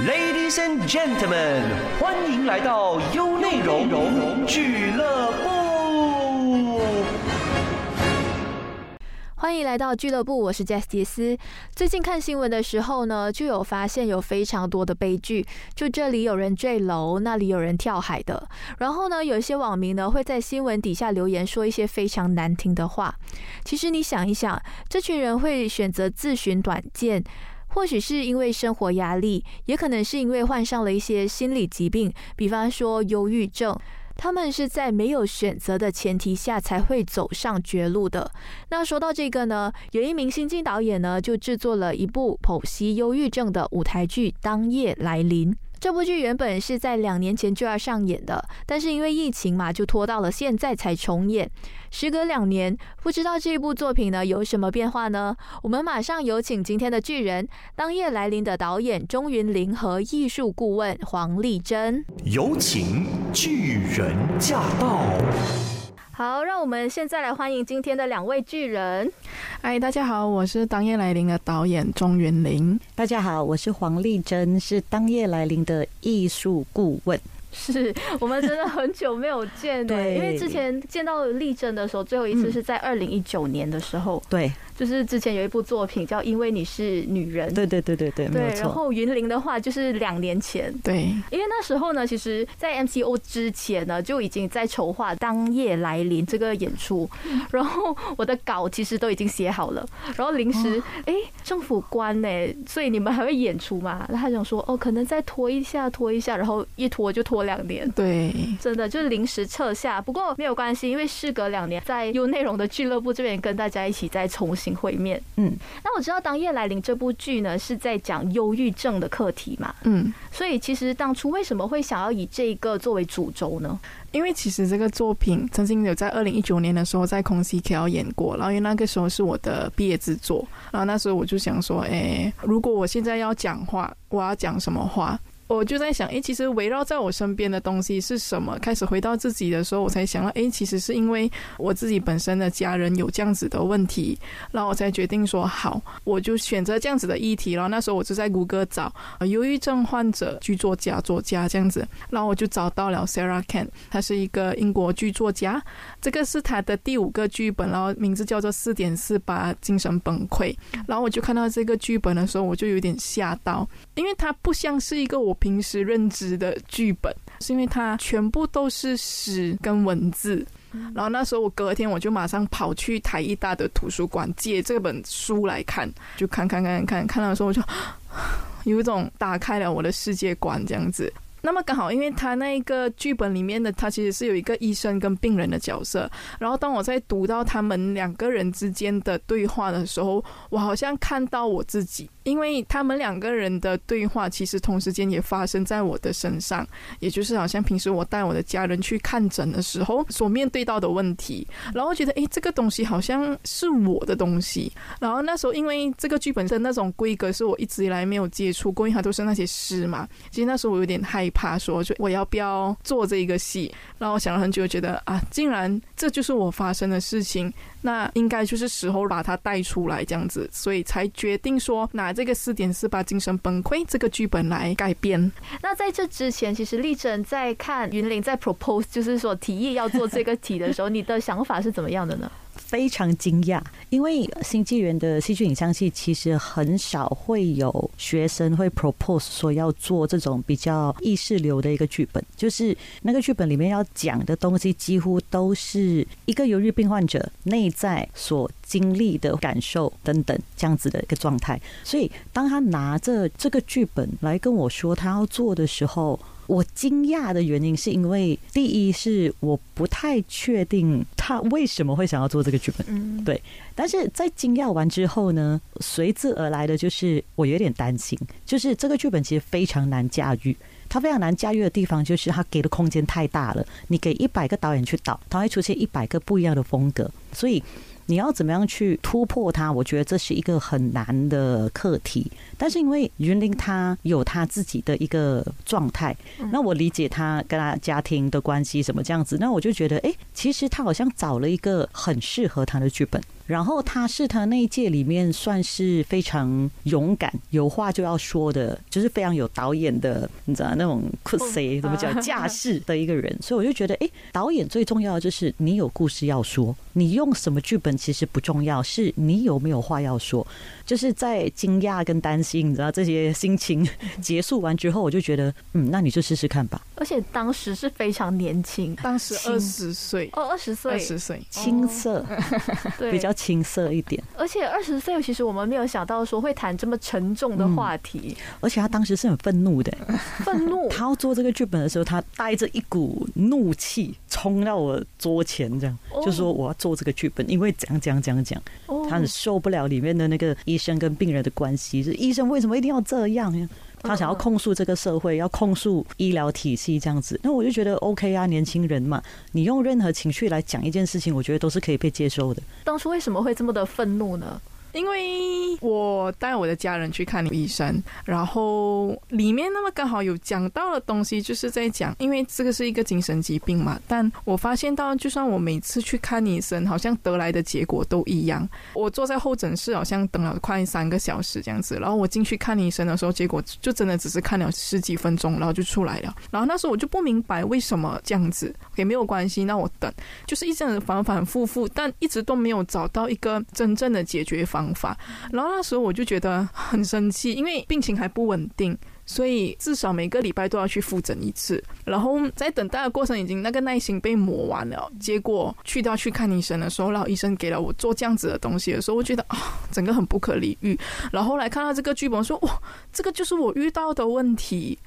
Ladies and gentlemen，欢迎来到优内容俱乐部。欢迎来到俱乐部，我是 Jess 杰斯。最近看新闻的时候呢，就有发现有非常多的悲剧，就这里有人坠楼，那里有人跳海的。然后呢，有一些网民呢会在新闻底下留言说一些非常难听的话。其实你想一想，这群人会选择自寻短见。或许是因为生活压力，也可能是因为患上了一些心理疾病，比方说忧郁症。他们是在没有选择的前提下才会走上绝路的。那说到这个呢，有一名新晋导演呢，就制作了一部剖析忧郁症的舞台剧《当夜来临》。这部剧原本是在两年前就要上演的，但是因为疫情嘛，就拖到了现在才重演。时隔两年，不知道这部作品呢有什么变化呢？我们马上有请今天的巨人《当夜来临》的导演钟云林和艺术顾问黄丽珍。有请巨人驾到！好，让我们现在来欢迎今天的两位巨人。嗨，大家好，我是《当夜来临》的导演钟云林。大家好，我是黄丽珍，是《当夜来临》的艺术顾问。是我们真的很久没有见，对，因为之前见到丽珍的时候，最后一次是在二零一九年的时候，对。就是之前有一部作品叫《因为你是女人》，对对对对对，对。然后云林的话就是两年前，对。因为那时候呢，其实，在 MCO 之前呢，就已经在筹划《当夜来临》这个演出，然后我的稿其实都已经写好了，然后临时哎政府关呢，所以你们还会演出吗？他想说哦，可能再拖一下，拖一下，然后一拖就拖两年，对，真的就是临时撤下。不过没有关系，因为事隔两年，在有内容的俱乐部这边跟大家一起再重新。会面，嗯，那我知道《当夜来临》这部剧呢是在讲忧郁症的课题嘛，嗯，所以其实当初为什么会想要以这个作为主轴呢？因为其实这个作品曾经有在二零一九年的时候在空 C K 演过，然后因为那个时候是我的毕业制作，然后那时候我就想说，哎，如果我现在要讲话，我要讲什么话？我就在想，哎，其实围绕在我身边的东西是什么？开始回到自己的时候，我才想到，哎，其实是因为我自己本身的家人有这样子的问题，然后我才决定说，好，我就选择这样子的议题。然后那时候我就在谷歌找忧郁症患者剧作家作家这样子，然后我就找到了 Sarah Kent，他是一个英国剧作家，这个是他的第五个剧本，然后名字叫做四点四八精神崩溃。然后我就看到这个剧本的时候，我就有点吓到，因为它不像是一个我。平时认知的剧本，是因为它全部都是诗跟文字。然后那时候我隔天我就马上跑去台艺大的图书馆借这本书来看，就看看看看看到的时候，我就 有一种打开了我的世界观这样子。那么刚好，因为他那个剧本里面的他其实是有一个医生跟病人的角色，然后当我在读到他们两个人之间的对话的时候，我好像看到我自己。因为他们两个人的对话，其实同时间也发生在我的身上，也就是好像平时我带我的家人去看诊的时候所面对到的问题，然后觉得诶，这个东西好像是我的东西。然后那时候因为这个剧本的那种规格是我一直以来没有接触过，因为它都是那些诗嘛。其实那时候我有点害怕，说就我要不要做这一个戏？然后我想了很久，觉得啊，竟然这就是我发生的事情，那应该就是时候把它带出来这样子，所以才决定说拿。这个四点四八精神崩溃这个剧本来改编。那在这之前，其实丽珍在看云林在 propose，就是说提议要做这个题的时候，你的想法是怎么样的呢？非常惊讶，因为新纪元的戏剧影像系其实很少会有学生会 propose 说要做这种比较意识流的一个剧本，就是那个剧本里面要讲的东西几乎都是一个忧郁病患者内在所经历的感受等等这样子的一个状态。所以当他拿着这个剧本来跟我说他要做的时候，我惊讶的原因是因为，第一是我不太确定他为什么会想要做这个剧本，对。但是在惊讶完之后呢，随之而来的就是我有点担心，就是这个剧本其实非常难驾驭。它非常难驾驭的地方就是它给的空间太大了，你给一百个导演去导，它会出现一百个不一样的风格，所以。你要怎么样去突破它？我觉得这是一个很难的课题。但是因为云林他有他自己的一个状态，那我理解他跟他家庭的关系什么这样子，那我就觉得，哎，其实他好像找了一个很适合他的剧本。然后他是他那一届里面算是非常勇敢、有话就要说的，就是非常有导演的，你知道那种酷 say 怎么讲架势的一个人。所以我就觉得，哎，导演最重要的就是你有故事要说，你用什么剧本其实不重要，是你有没有话要说。就是在惊讶跟担心，你知道这些心情结束完之后，我就觉得，嗯，那你就试试看吧。而且当时是非常年轻，当时二十岁，哦，二十岁，二十岁，青涩，对，比较青涩一点。而且二十岁，其实我们没有想到说会谈这么沉重的话题。而且他当时是很愤怒的，愤怒。他要做这个剧本的时候，他带着一股怒气冲到我桌前，这样就说我要做这个剧本，因为讲讲讲讲，他很受不了里面的那个。医生跟病人的关系，是医生为什么一定要这样？他想要控诉这个社会，要控诉医疗体系这样子。那我就觉得 OK 啊，年轻人嘛，你用任何情绪来讲一件事情，我觉得都是可以被接受的。当初为什么会这么的愤怒呢？因为我带我的家人去看医生，然后里面那么刚好有讲到的东西，就是在讲，因为这个是一个精神疾病嘛。但我发现到，就算我每次去看医生，好像得来的结果都一样。我坐在候诊室，好像等了快三个小时这样子。然后我进去看医生的时候，结果就真的只是看了十几分钟，然后就出来了。然后那时候我就不明白为什么这样子，也没有关系，那我等，就是一阵反反复复，但一直都没有找到一个真正的解决方。方法，然后那时候我就觉得很生气，因为病情还不稳定。所以至少每个礼拜都要去复诊一次，然后在等待的过程已经那个耐心被磨完了。结果去到去看医生的时候，然后医生给了我做这样子的东西的时候，我觉得啊，整个很不可理喻。然后后来看到这个剧本，说哇，这个就是我遇到的问题。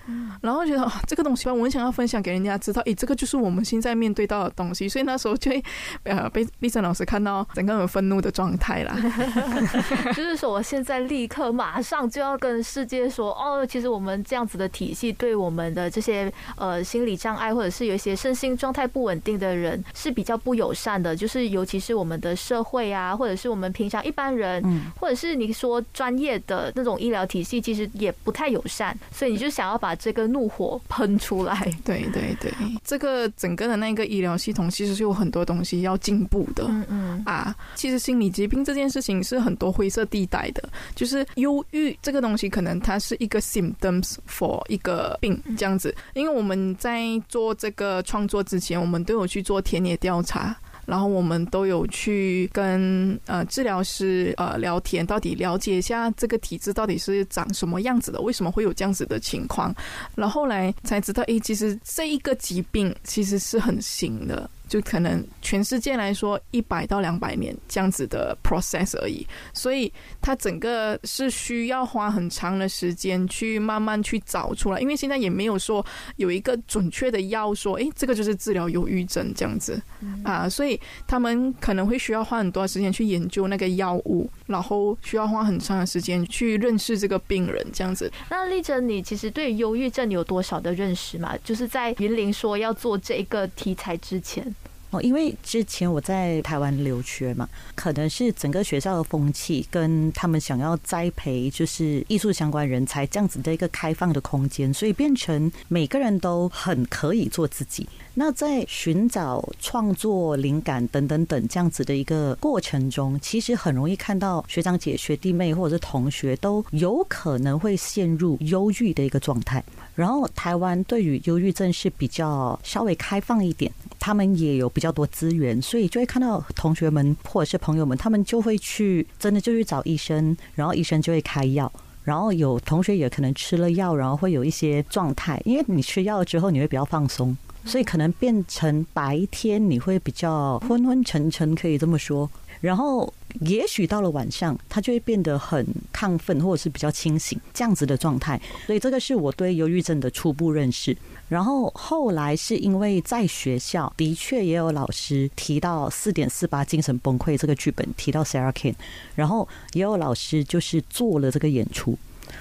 然后觉得啊，这个东西吧，我很想要分享给人家知道，诶，这个就是我们现在面对到的东西。所以那时候就会呃被丽珍老师看到整个很愤怒的状态啦。就是说，我现在立刻马上就要跟世界说，哦，其实我们。我们这样子的体系对我们的这些呃心理障碍，或者是有一些身心状态不稳定的人是比较不友善的。就是尤其是我们的社会啊，或者是我们平常一般人，或者是你说专业的那种医疗体系，其实也不太友善。所以你就想要把这个怒火喷出来。对对对，这个整个的那个医疗系统其实是有很多东西要进步的。嗯嗯啊，其实心理疾病这件事情是很多灰色地带的。就是忧郁这个东西，可能它是一个 symptom。For 一个病这样子，因为我们在做这个创作之前，我们都有去做田野调查，然后我们都有去跟呃治疗师呃聊天，到底了解一下这个体质到底是长什么样子的，为什么会有这样子的情况，然后来才知道，诶，其实这一个疾病其实是很新的。就可能全世界来说一百到两百年这样子的 process 而已，所以它整个是需要花很长的时间去慢慢去找出来，因为现在也没有说有一个准确的药说，诶，这个就是治疗忧郁症这样子。啊，所以他们可能会需要花很多时间去研究那个药物，然后需要花很长的时间去认识这个病人这样子。那丽珍，你其实对忧郁症有多少的认识嘛？就是在云林说要做这个题材之前。哦，因为之前我在台湾留学嘛，可能是整个学校的风气跟他们想要栽培就是艺术相关人才这样子的一个开放的空间，所以变成每个人都很可以做自己。那在寻找创作灵感等等等这样子的一个过程中，其实很容易看到学长姐、学弟妹或者是同学都有可能会陷入忧郁的一个状态。然后台湾对于忧郁症是比较稍微开放一点，他们也有比较多资源，所以就会看到同学们或者是朋友们，他们就会去真的就去找医生，然后医生就会开药。然后有同学也可能吃了药，然后会有一些状态，因为你吃药之后你会比较放松。所以可能变成白天你会比较昏昏沉沉，可以这么说。然后也许到了晚上，他就会变得很亢奋，或者是比较清醒这样子的状态。所以这个是我对忧郁症的初步认识。然后后来是因为在学校的确也有老师提到四点四八精神崩溃这个剧本，提到 Sarah Kane，然后也有老师就是做了这个演出，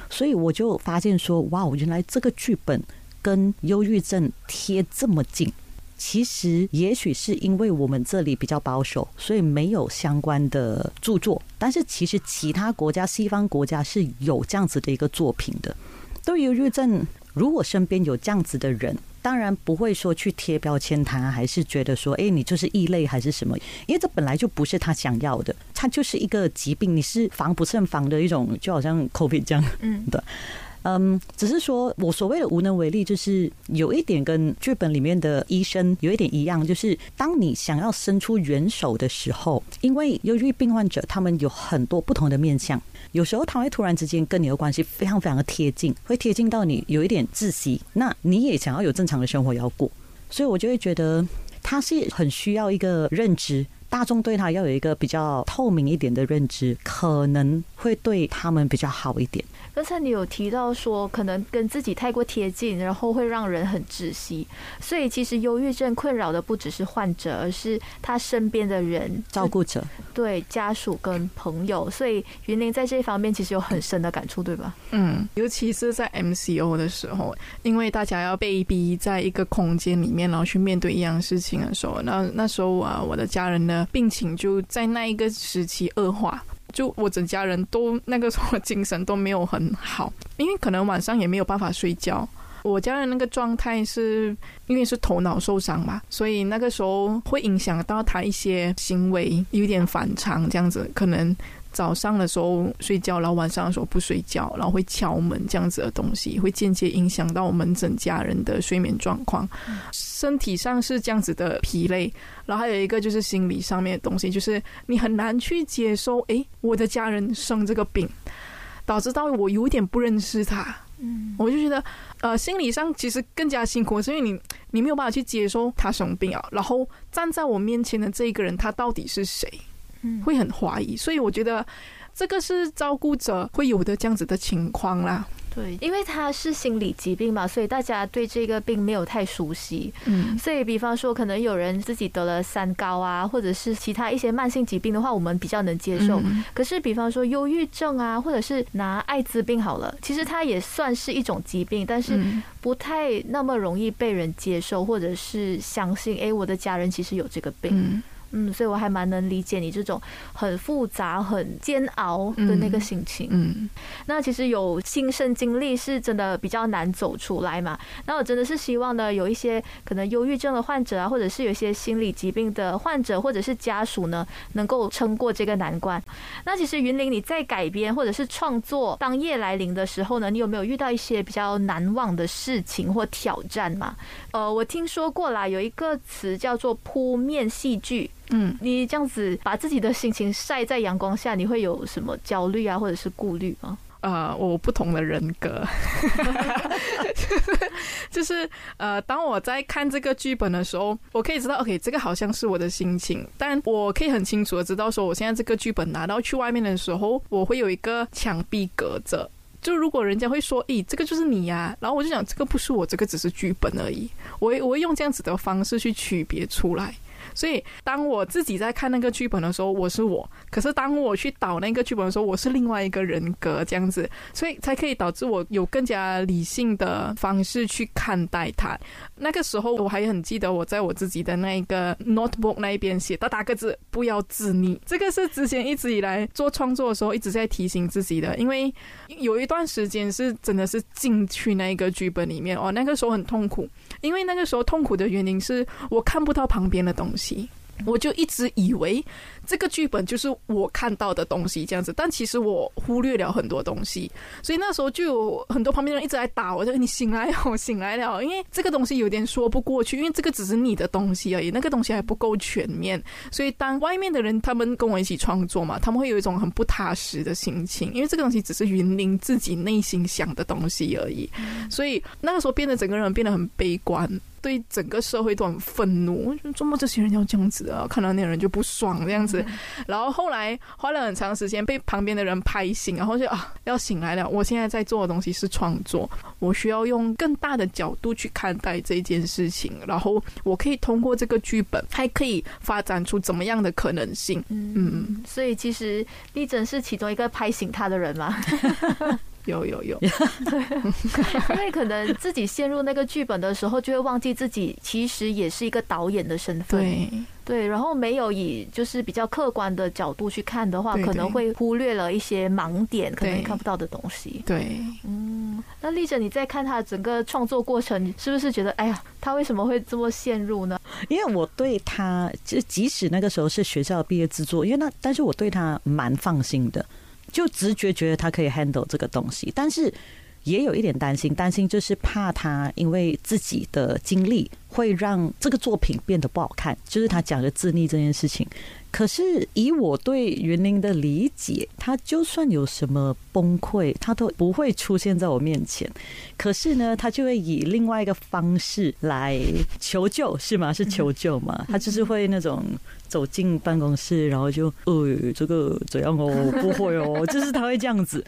所以我就发现说，哇，原来这个剧本。跟忧郁症贴这么近，其实也许是因为我们这里比较保守，所以没有相关的著作。但是其实其他国家、西方国家是有这样子的一个作品的。对于忧郁症，如果身边有这样子的人。当然不会说去贴标签他，还是觉得说，哎，你就是异类还是什么？因为这本来就不是他想要的，他就是一个疾病，你是防不胜防的一种，就好像 COVID 这样，嗯的。嗯，只是说我所谓的无能为力，就是有一点跟剧本里面的医生有一点一样，就是当你想要伸出援手的时候，因为忧郁病患者他们有很多不同的面相，有时候他会突然之间跟你的关系非常非常的贴近，会贴近到你有一点窒息，那你也想要有正常的生活要过，所以我就会觉得他是很需要一个认知。大众对他要有一个比较透明一点的认知，可能会对他们比较好一点。刚才你有提到说，可能跟自己太过贴近，然后会让人很窒息。所以其实忧郁症困扰的不只是患者，而是他身边的人、照顾者、对家属跟朋友。所以云林在这方面其实有很深的感触，对吧？嗯，尤其是在 MCO 的时候，因为大家要被逼在一个空间里面，然后去面对一样事情的时候，那那时候啊，我的家人呢？病情就在那一个时期恶化，就我整家人都那个时候精神都没有很好，因为可能晚上也没有办法睡觉。我家人那个状态是因为是头脑受伤嘛，所以那个时候会影响到他一些行为有点反常，这样子可能。早上的时候睡觉，然后晚上的时候不睡觉，然后会敲门这样子的东西，会间接影响到我们整家人的睡眠状况。身体上是这样子的疲累，然后还有一个就是心理上面的东西，就是你很难去接受，哎，我的家人生这个病，导致到我有点不认识他。嗯，我就觉得，呃，心理上其实更加辛苦，是因为你你没有办法去接受他生病啊，然后站在我面前的这一个人，他到底是谁？会很怀疑，所以我觉得这个是照顾者会有的这样子的情况啦。对，因为他是心理疾病嘛，所以大家对这个病没有太熟悉。嗯，所以比方说，可能有人自己得了三高啊，或者是其他一些慢性疾病的话，我们比较能接受。可是，比方说忧郁症啊，或者是拿艾滋病好了，其实它也算是一种疾病，但是不太那么容易被人接受，或者是相信，哎，我的家人其实有这个病。嗯，所以我还蛮能理解你这种很复杂、很煎熬的那个心情。嗯，那其实有亲身经历是真的比较难走出来嘛。那我真的是希望呢，有一些可能忧郁症的患者啊，或者是有一些心理疾病的患者，或者是家属呢，能够撑过这个难关。那其实云林你在改编或者是创作《当夜来临》的时候呢，你有没有遇到一些比较难忘的事情或挑战嘛？呃，我听说过啦，有一个词叫做铺面戏剧。嗯，你这样子把自己的心情晒在阳光下，你会有什么焦虑啊，或者是顾虑吗？呃，我不同的人格，就是呃，当我在看这个剧本的时候，我可以知道，OK，这个好像是我的心情，但我可以很清楚的知道，说我现在这个剧本拿到去外面的时候，我会有一个墙壁隔着。就如果人家会说，咦，这个就是你呀，然后我就想，这个不是我，这个只是剧本而已。我我会用这样子的方式去区别出来。所以，当我自己在看那个剧本的时候，我是我；可是当我去导那个剧本的时候，我是另外一个人格，这样子，所以才可以导致我有更加理性的方式去看待它。那个时候，我还很记得我在我自己的那一个 notebook 那一边写到八个字：不要自溺。这个是之前一直以来做创作的时候一直在提醒自己的，因为有一段时间是真的是进去那一个剧本里面哦，那个时候很痛苦，因为那个时候痛苦的原因是我看不到旁边的东西。我就一直以为。这个剧本就是我看到的东西，这样子，但其实我忽略了很多东西，所以那时候就有很多旁边人一直在打我，就你醒来了，醒来了，因为这个东西有点说不过去，因为这个只是你的东西而已，那个东西还不够全面，所以当外面的人他们跟我一起创作嘛，他们会有一种很不踏实的心情，因为这个东西只是云林自己内心想的东西而已，所以那个时候变得整个人变得很悲观，对整个社会都很愤怒，怎么这些人要这样子啊？看到那人就不爽这样子。然后后来花了很长时间被旁边的人拍醒，然后就啊要醒来了。我现在在做的东西是创作，我需要用更大的角度去看待这件事情。然后我可以通过这个剧本，还可以发展出怎么样的可能性？嗯，所以其实丽珍是其中一个拍醒他的人嘛。有有有，对，因为可能自己陷入那个剧本的时候，就会忘记自己其实也是一个导演的身份。对对，然后没有以就是比较客观的角度去看的话，可能会忽略了一些盲点，可能看不到的东西。对，嗯。嗯，那丽珍，你在看他的整个创作过程，是不是觉得，哎呀，他为什么会这么陷入呢？因为我对他，就即使那个时候是学校毕业制作，因为那，但是我对他蛮放心的，就直觉觉得他可以 handle 这个东西，但是也有一点担心，担心就是怕他因为自己的经历会让这个作品变得不好看，就是他讲的自溺这件事情。可是以我对云林的理解，他就算有什么崩溃，他都不会出现在我面前。可是呢，他就会以另外一个方式来求救，是吗？是求救吗？他就是会那种走进办公室，然后就，呃，这个怎样哦？不会哦，就是他会这样子。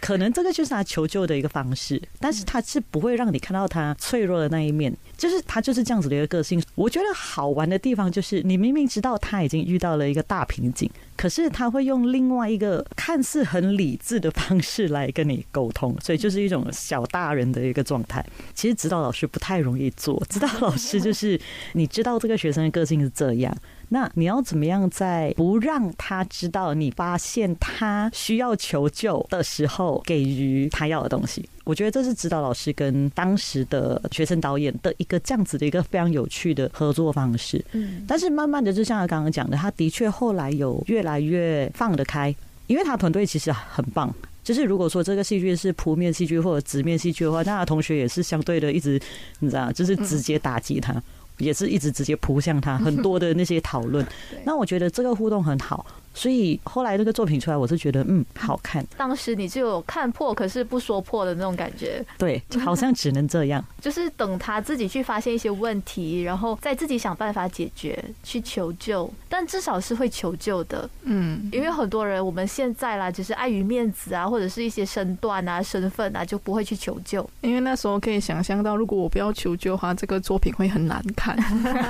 可能这个就是他求救的一个方式，但是他是不会让你看到他脆弱的那一面，就是他就是这样子的一个个性。我觉得好玩的地方就是，你明明知道他已经遇到了一个大瓶颈，可是他会用另外一个看似很理智的方式来跟你沟通，所以就是一种小大人的一个状态。其实指导老师不太容易做，指导老师就是你知道这个学生的个性是这样。那你要怎么样在不让他知道你发现他需要求救的时候，给予他要的东西？我觉得这是指导老师跟当时的学生导演的一个这样子的一个非常有趣的合作方式。嗯，但是慢慢的，就像他刚刚讲的，他的确后来有越来越放得开，因为他团队其实很棒。就是如果说这个戏剧是铺面戏剧或者直面戏剧的话，那他同学也是相对的一直，你知道，就是直接打击他。也是一直直接扑向他，很多的那些讨论，那我觉得这个互动很好。所以后来那个作品出来，我是觉得嗯好看。当时你就有看破，可是不说破的那种感觉。对，好像只能这样。就是等他自己去发现一些问题，然后再自己想办法解决，去求救。但至少是会求救的。嗯，因为很多人我们现在啦，只是碍于面子啊，或者是一些身段啊、身份啊，就不会去求救。因为那时候可以想象到，如果我不要求救的话，这个作品会很难看。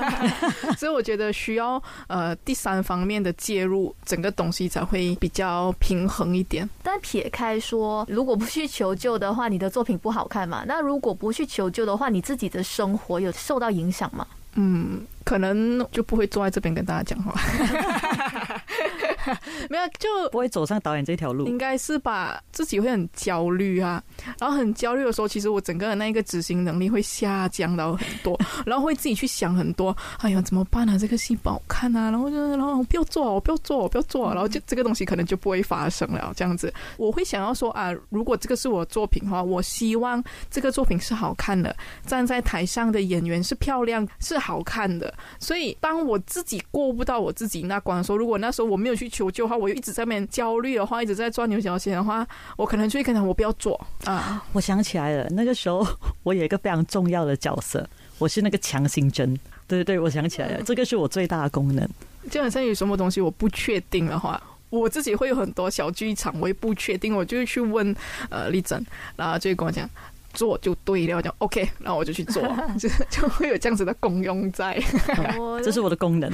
所以我觉得需要呃第三方面的介入。整个东西才会比较平衡一点。但撇开说，如果不去求救的话，你的作品不好看嘛？那如果不去求救的话，你自己的生活有受到影响吗？嗯，可能就不会坐在这边跟大家讲话。没有，就不会走上导演这条路。应该是吧，自己会很焦虑啊，然后很焦虑的时候，其实我整个的那一个执行能力会下降到很多，然后会自己去想很多。哎呀，怎么办呢？这个戏不好看啊，然后就然后不要做，我不要做，我不要做，然后就这个东西可能就不会发生了。这样子，我会想要说啊，如果这个是我作品的话，我希望这个作品是好看的，站在台上的演员是漂亮，是好看的。所以，当我自己过不到我自己那关的时候，如果那时候我没有去。求救的话，我又一直在面焦虑的话，一直在钻牛角尖的话，我可能就会跟他我不要做啊。我想起来了，那个时候我有一个非常重要的角色，我是那个强心针。对对对，我想起来了，这个是我最大的功能。就好像有什么东西我不确定的话，我自己会有很多小剧场，我也不确定，我就会去问呃丽珍，然后就会跟我讲。做就对了，讲 OK，然后我就去做，就就会有这样子的功用在，这是我的功能。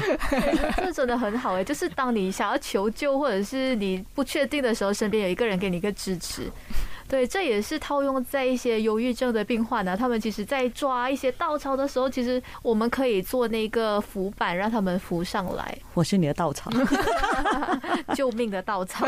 这真的很好哎，就是当你想要求救或者是你不确定的时候，身边有一个人给你一个支持。对，这也是套用在一些忧郁症的病患呢，他们其实，在抓一些稻草的时候，其实我们可以做那个浮板，让他们浮上来。我是你的稻草，救命的稻草。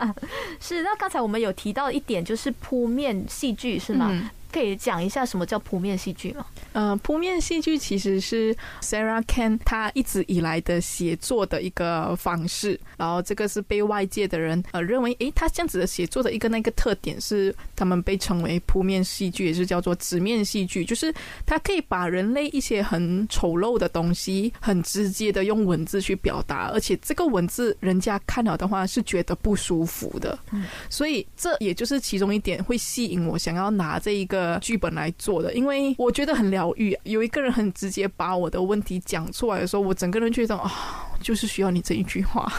是，那刚才我们有提到一点，就是铺面戏剧，是吗？可以讲一下什么叫铺面戏剧吗？呃，铺面戏剧其实是 Sarah Ken 他一直以来的写作的一个方式，然后这个是被外界的人呃认为，诶，他这样子的写作的一个那个特点是，他们被称为铺面戏剧，也是叫做直面戏剧，就是他可以把人类一些很丑陋的东西，很直接的用文字去表达，而且这个文字人家看了的话是觉得不舒服的，嗯，所以这也就是其中一点会吸引我想要拿这一个。剧本来做的，因为我觉得很疗愈。有一个人很直接把我的问题讲出来的时候，我整个人觉得啊，就是需要你这一句话。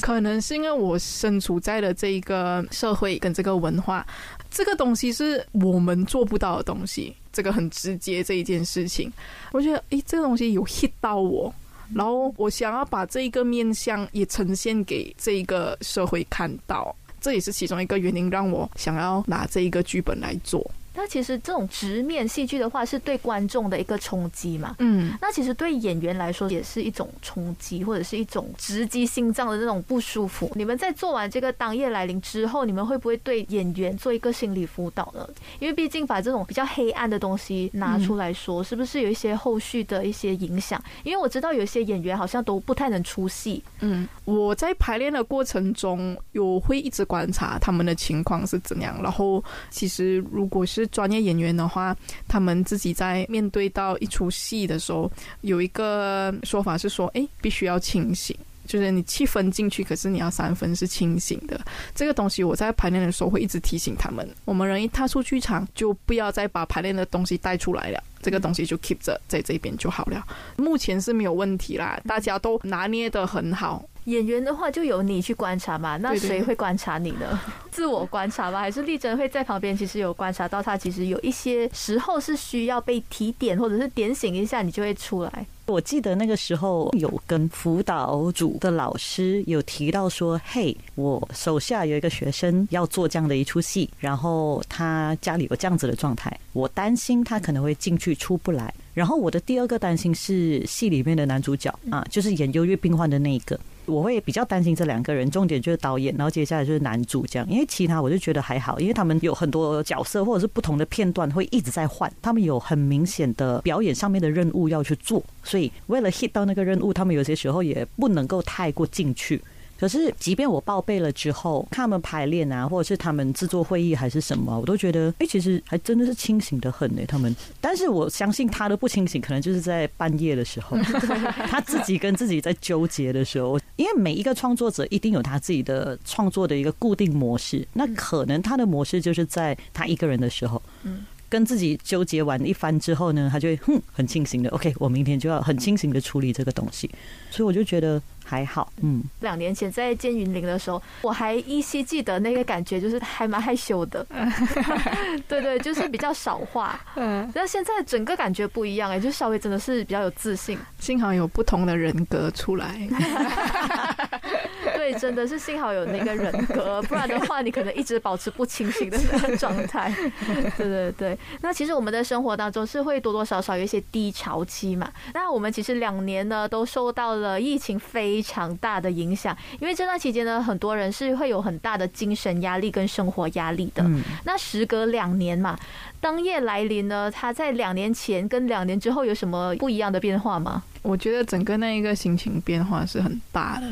可能是因为我身处在的这一个社会跟这个文化，这个东西是我们做不到的东西。这个很直接这一件事情，我觉得诶，这个东西有 hit 到我，然后我想要把这一个面相也呈现给这一个社会看到。这也是其中一个原因，让我想要拿这一个剧本来做。那其实这种直面戏剧的话，是对观众的一个冲击嘛。嗯，那其实对演员来说也是一种冲击，或者是一种直击心脏的那种不舒服。你们在做完这个当夜来临之后，你们会不会对演员做一个心理辅导呢？因为毕竟把这种比较黑暗的东西拿出来说，是不是有一些后续的一些影响？因为我知道有些演员好像都不太能出戏。嗯，我在排练的过程中，有会一直观察他们的情况是怎样。然后，其实如果是专业演员的话，他们自己在面对到一出戏的时候，有一个说法是说，哎，必须要清醒。就是你七分进去，可是你要三分是清醒的。这个东西我在排练的时候会一直提醒他们。我们人一踏出剧场，就不要再把排练的东西带出来了。这个东西就 keep 着在这边就好了。目前是没有问题啦，大家都拿捏的很好。演员的话就由你去观察嘛，那谁会观察你呢？自我观察吗？还是丽珍会在旁边？其实有观察到他，其实有一些时候是需要被提点或者是点醒一下，你就会出来。我记得那个时候有跟辅导组的老师有提到说：“嘿，我手下有一个学生要做这样的一出戏，然后他家里有这样子的状态，我担心他可能会进去出不来。然后我的第二个担心是戏里面的男主角啊，就是演忧郁病患的那一个。”我会比较担心这两个人，重点就是导演，然后接下来就是男主这样。因为其他我就觉得还好，因为他们有很多角色或者是不同的片段会一直在换，他们有很明显的表演上面的任务要去做，所以为了 hit 到那个任务，他们有些时候也不能够太过进去。可是，即便我报备了之后，看他们排练啊，或者是他们制作会议还是什么，我都觉得，哎，其实还真的是清醒的很呢。他们，但是我相信他的不清醒，可能就是在半夜的时候，他自己跟自己在纠结的时候。因为每一个创作者一定有他自己的创作的一个固定模式，那可能他的模式就是在他一个人的时候，嗯。跟自己纠结完一番之后呢，他就会哼很清醒的，OK，我明天就要很清醒的处理这个东西，所以我就觉得还好，嗯。两年前在见云林的时候，我还依稀记得那个感觉，就是还蛮害羞的，对对，就是比较少话。嗯，那现在整个感觉不一样哎，就稍微真的是比较有自信，幸好有不同的人格出来。对，真的是幸好有那个人格，不然的话，你可能一直保持不清醒的那个状态。对对对，那其实我们的生活当中是会多多少少有一些低潮期嘛。那我们其实两年呢都受到了疫情非常大的影响，因为这段期间呢，很多人是会有很大的精神压力跟生活压力的。那时隔两年嘛，当夜来临呢，他在两年前跟两年之后有什么不一样的变化吗？我觉得整个那一个心情变化是很大的。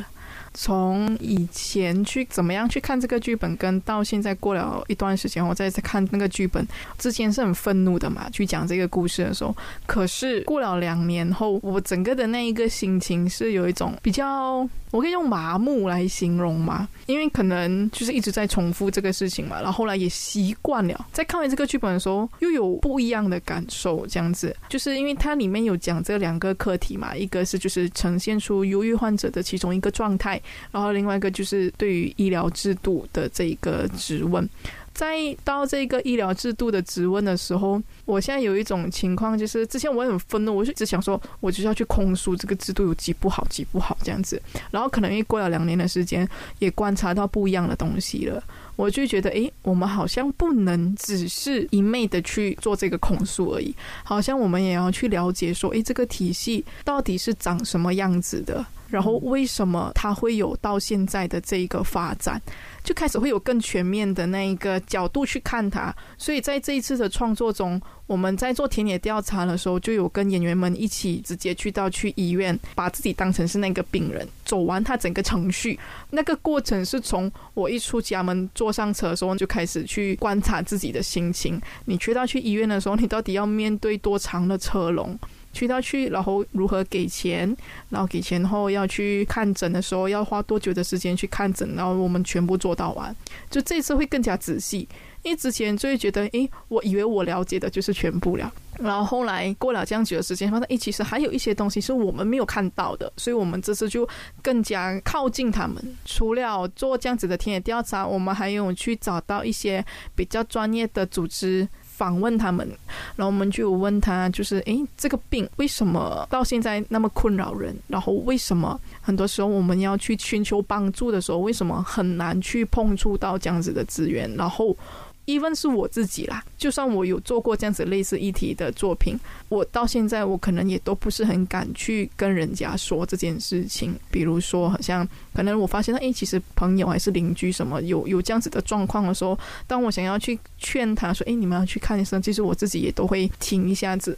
从以前去怎么样去看这个剧本，跟到现在过了一段时间，我再次看那个剧本，之前是很愤怒的嘛。去讲这个故事的时候，可是过了两年后，我整个的那一个心情是有一种比较，我可以用麻木来形容吗，因为可能就是一直在重复这个事情嘛。然后后来也习惯了，在看完这个剧本的时候，又有不一样的感受。这样子，就是因为它里面有讲这两个课题嘛，一个是就是呈现出忧郁患者的其中一个状态。然后另外一个就是对于医疗制度的这一个质问，在到这个医疗制度的质问的时候，我现在有一种情况，就是之前我很愤怒，我就只想说，我就是要去控诉这个制度有几不好，几不好这样子。然后可能因为过了两年的时间，也观察到不一样的东西了，我就觉得，哎，我们好像不能只是一昧的去做这个控诉而已，好像我们也要去了解说，哎，这个体系到底是长什么样子的。然后为什么它会有到现在的这一个发展？就开始会有更全面的那一个角度去看它。所以在这一次的创作中，我们在做田野调查的时候，就有跟演员们一起直接去到去医院，把自己当成是那个病人，走完他整个程序。那个过程是从我一出家门坐上车的时候就开始去观察自己的心情。你去到去医院的时候，你到底要面对多长的车龙？去到去，然后如何给钱，然后给钱后要去看诊的时候要花多久的时间去看诊，然后我们全部做到完。就这次会更加仔细，因为之前就会觉得，诶，我以为我了解的就是全部了，然后后来过了这样久的时间，发现，诶，其实还有一些东西是我们没有看到的，所以我们这次就更加靠近他们。除了做这样子的田野调查，我们还有去找到一些比较专业的组织。访问他们，然后我们就问他，就是诶，这个病为什么到现在那么困扰人？然后为什么很多时候我们要去寻求帮助的时候，为什么很难去碰触到这样子的资源？然后。Even 是我自己啦，就算我有做过这样子类似议题的作品，我到现在我可能也都不是很敢去跟人家说这件事情。比如说，好像可能我发现到，哎，其实朋友还是邻居什么有有这样子的状况的时候，当我想要去劝他说，诶，你们要去看医生，其实我自己也都会停一下子。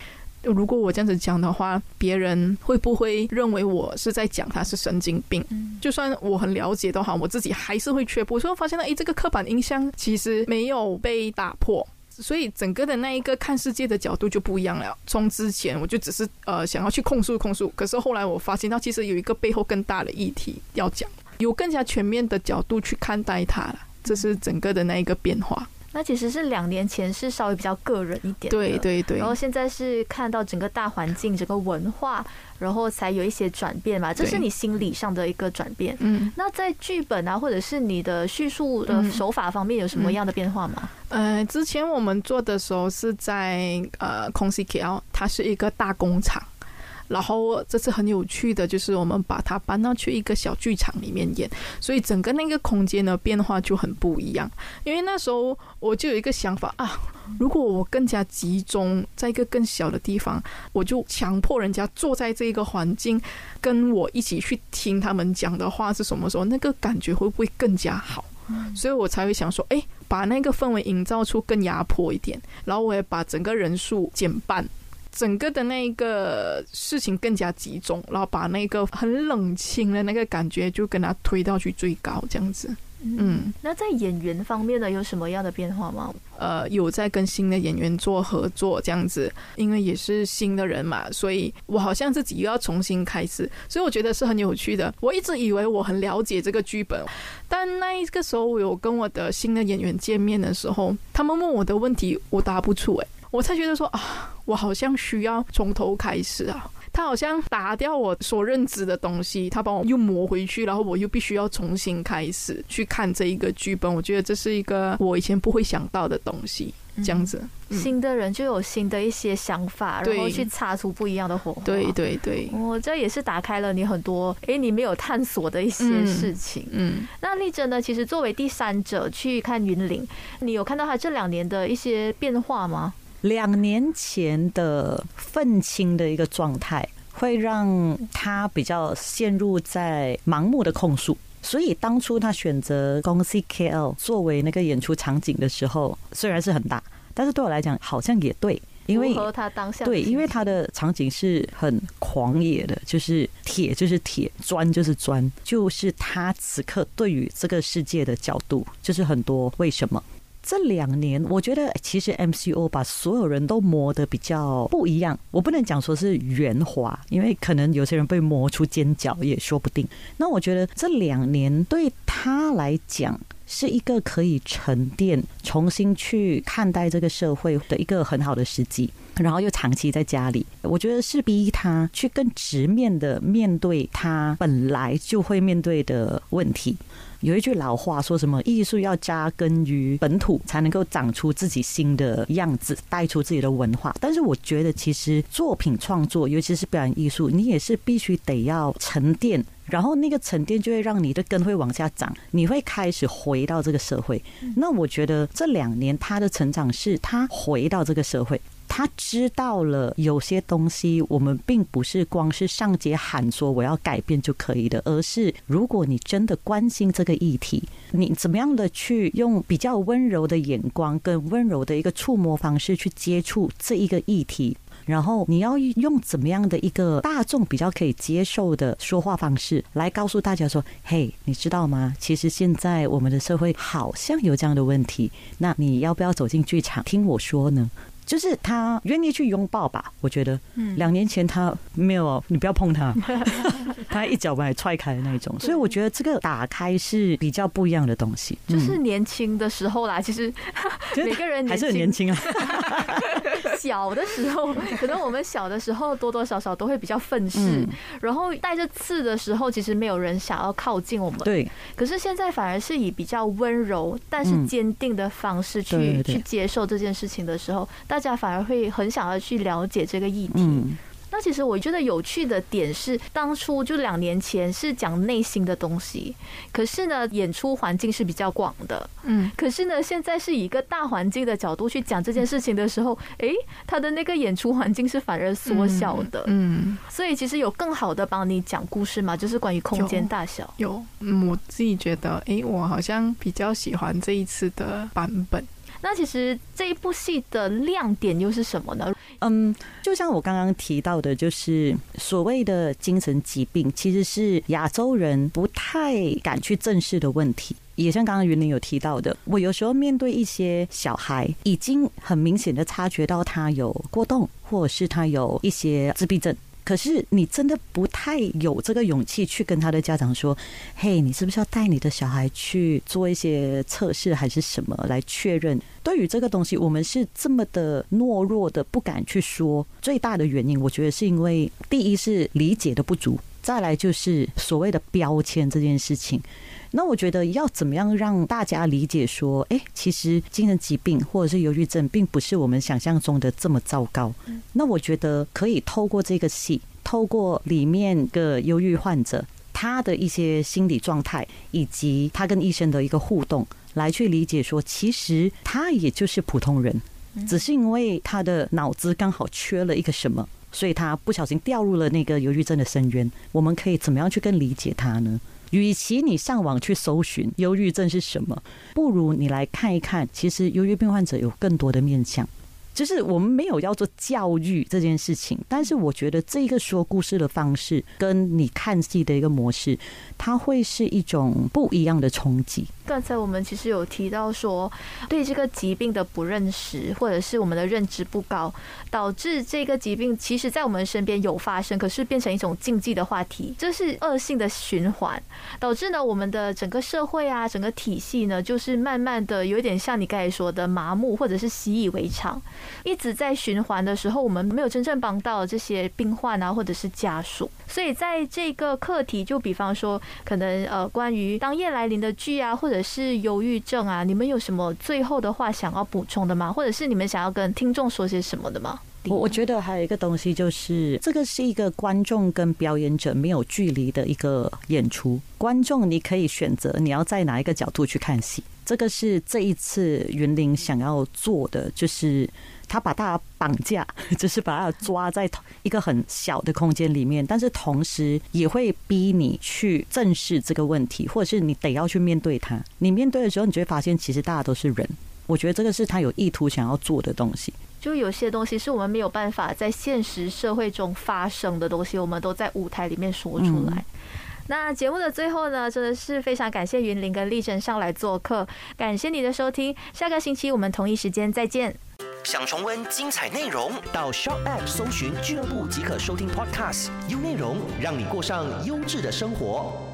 如果我这样子讲的话，别人会不会认为我是在讲他是神经病？就算我很了解都好，我自己还是会却步。所以发现了，诶，这个刻板印象其实没有被打破，所以整个的那一个看世界的角度就不一样了。从之前我就只是呃想要去控诉控诉，可是后来我发现到其实有一个背后更大的议题要讲，有更加全面的角度去看待它了。这是整个的那一个变化。那其实是两年前是稍微比较个人一点，对对对。然后现在是看到整个大环境、整个文化，然后才有一些转变嘛。这是你心理上的一个转变。嗯。那在剧本啊，或者是你的叙述的手法方面，有什么样的变化吗？呃，之前我们做的时候是在呃空 C K L，它是一个大工厂。然后这次很有趣的，就是我们把它搬到去一个小剧场里面演，所以整个那个空间的变化就很不一样。因为那时候我就有一个想法啊，如果我更加集中在一个更小的地方，我就强迫人家坐在这个环境，跟我一起去听他们讲的话是什么时候，那个感觉会不会更加好？所以我才会想说，哎，把那个氛围营造出更压迫一点，然后我也把整个人数减半。整个的那个事情更加集中，然后把那个很冷清的那个感觉就跟他推到去最高，这样子。嗯，那在演员方面呢，有什么样的变化吗？呃，有在跟新的演员做合作，这样子，因为也是新的人嘛，所以我好像自己又要重新开始，所以我觉得是很有趣的。我一直以为我很了解这个剧本，但那一个时候我有跟我的新的演员见面的时候，他们问我的问题，我答不出，哎。我才觉得说啊，我好像需要从头开始啊。他好像打掉我所认知的东西，他帮我又磨回去，然后我又必须要重新开始去看这一个剧本。我觉得这是一个我以前不会想到的东西，这样子。新的人就有新的一些想法，然后去擦出不一样的火花。对对对，我这也是打开了你很多哎，你没有探索的一些事情。嗯，那丽珍呢？其实作为第三者去看云岭，你有看到他这两年的一些变化吗？两年前的愤青的一个状态，会让他比较陷入在盲目的控诉。所以当初他选择公司 KL 作为那个演出场景的时候，虽然是很大，但是对我来讲好像也对，因为他当下对，因为他的场景是很狂野的，就是铁就是铁，砖就是砖，就是他此刻对于这个世界的角度，就是很多为什么。这两年，我觉得其实 MCO 把所有人都磨得比较不一样。我不能讲说是圆滑，因为可能有些人被磨出尖角也说不定。那我觉得这两年对他来讲是一个可以沉淀、重新去看待这个社会的一个很好的时机。然后又长期在家里，我觉得是逼他去更直面的面对他本来就会面对的问题。有一句老话说什么：“艺术要扎根于本土，才能够长出自己新的样子，带出自己的文化。”但是我觉得，其实作品创作，尤其是表演艺术，你也是必须得要沉淀，然后那个沉淀就会让你的根会往下长，你会开始回到这个社会。那我觉得这两年他的成长是他回到这个社会。他知道了有些东西，我们并不是光是上街喊说我要改变就可以的，而是如果你真的关心这个议题，你怎么样的去用比较温柔的眼光跟温柔的一个触摸方式去接触这一个议题，然后你要用怎么样的一个大众比较可以接受的说话方式来告诉大家说：“嘿，你知道吗？其实现在我们的社会好像有这样的问题，那你要不要走进剧场听我说呢？”就是他愿意去拥抱吧，我觉得。嗯。两年前他没有，你不要碰他，他一脚把你踹开的那种。所以我觉得这个打开是比较不一样的东西。就是年轻的时候啦，其实 每个人还是很年轻啊。小的时候，可能我们小的时候多多少少都会比较愤世，然后带着刺的时候，其实没有人想要靠近我们。对。可是现在反而是以比较温柔但是坚定的方式去去接受这件事情的时候。大家反而会很想要去了解这个议题。那其实我觉得有趣的点是，当初就两年前是讲内心的东西，可是呢，演出环境是比较广的，嗯，可是呢，现在是以一个大环境的角度去讲这件事情的时候，诶，他的那个演出环境是反而缩小的，嗯，所以其实有更好的帮你讲故事嘛，就是关于空间大小。有，嗯，我自己觉得，诶，我好像比较喜欢这一次的版本。那其实这一部戏的亮点又是什么呢？嗯，就像我刚刚提到的，就是所谓的精神疾病，其实是亚洲人不太敢去正视的问题。也像刚刚云林有提到的，我有时候面对一些小孩，已经很明显的察觉到他有过动，或者是他有一些自闭症。可是你真的不太有这个勇气去跟他的家长说：“嘿，你是不是要带你的小孩去做一些测试，还是什么来确认？”对于这个东西，我们是这么的懦弱的，不敢去说。最大的原因，我觉得是因为第一是理解的不足，再来就是所谓的标签这件事情。那我觉得要怎么样让大家理解说，哎，其实精神疾病或者是忧郁症，并不是我们想象中的这么糟糕。那我觉得可以透过这个戏，透过里面个忧郁患者他的一些心理状态，以及他跟医生的一个互动，来去理解说，其实他也就是普通人，只是因为他的脑子刚好缺了一个什么，所以他不小心掉入了那个忧郁症的深渊。我们可以怎么样去更理解他呢？与其你上网去搜寻忧郁症是什么，不如你来看一看，其实忧郁病患者有更多的面向。就是我们没有要做教育这件事情，但是我觉得这个说故事的方式跟你看戏的一个模式，它会是一种不一样的冲击。刚才我们其实有提到说，对这个疾病的不认识，或者是我们的认知不高，导致这个疾病其实在我们身边有发生，可是变成一种禁忌的话题，这是恶性的循环，导致呢我们的整个社会啊，整个体系呢，就是慢慢的有点像你刚才说的麻木，或者是习以为常，一直在循环的时候，我们没有真正帮到这些病患啊，或者是家属，所以在这个课题，就比方说，可能呃关于当夜来临的剧啊，或者是忧郁症啊，你们有什么最后的话想要补充的吗？或者是你们想要跟听众说些什么的吗？我我觉得还有一个东西就是，这个是一个观众跟表演者没有距离的一个演出。观众你可以选择你要在哪一个角度去看戏，这个是这一次云林想要做的，就是。他把大家绑架，就是把他抓在一个很小的空间里面，但是同时也会逼你去正视这个问题，或者是你得要去面对它。你面对的时候，你就会发现，其实大家都是人。我觉得这个是他有意图想要做的东西。就有些东西是我们没有办法在现实社会中发生的东西，我们都在舞台里面说出来。那节目的最后呢，真的是非常感谢云林跟丽珍上来做客，感谢你的收听。下个星期我们同一时间再见。想重温精彩内容，到 Shop App 搜寻俱乐部即可收听 Podcast，优内容让你过上优质的生活。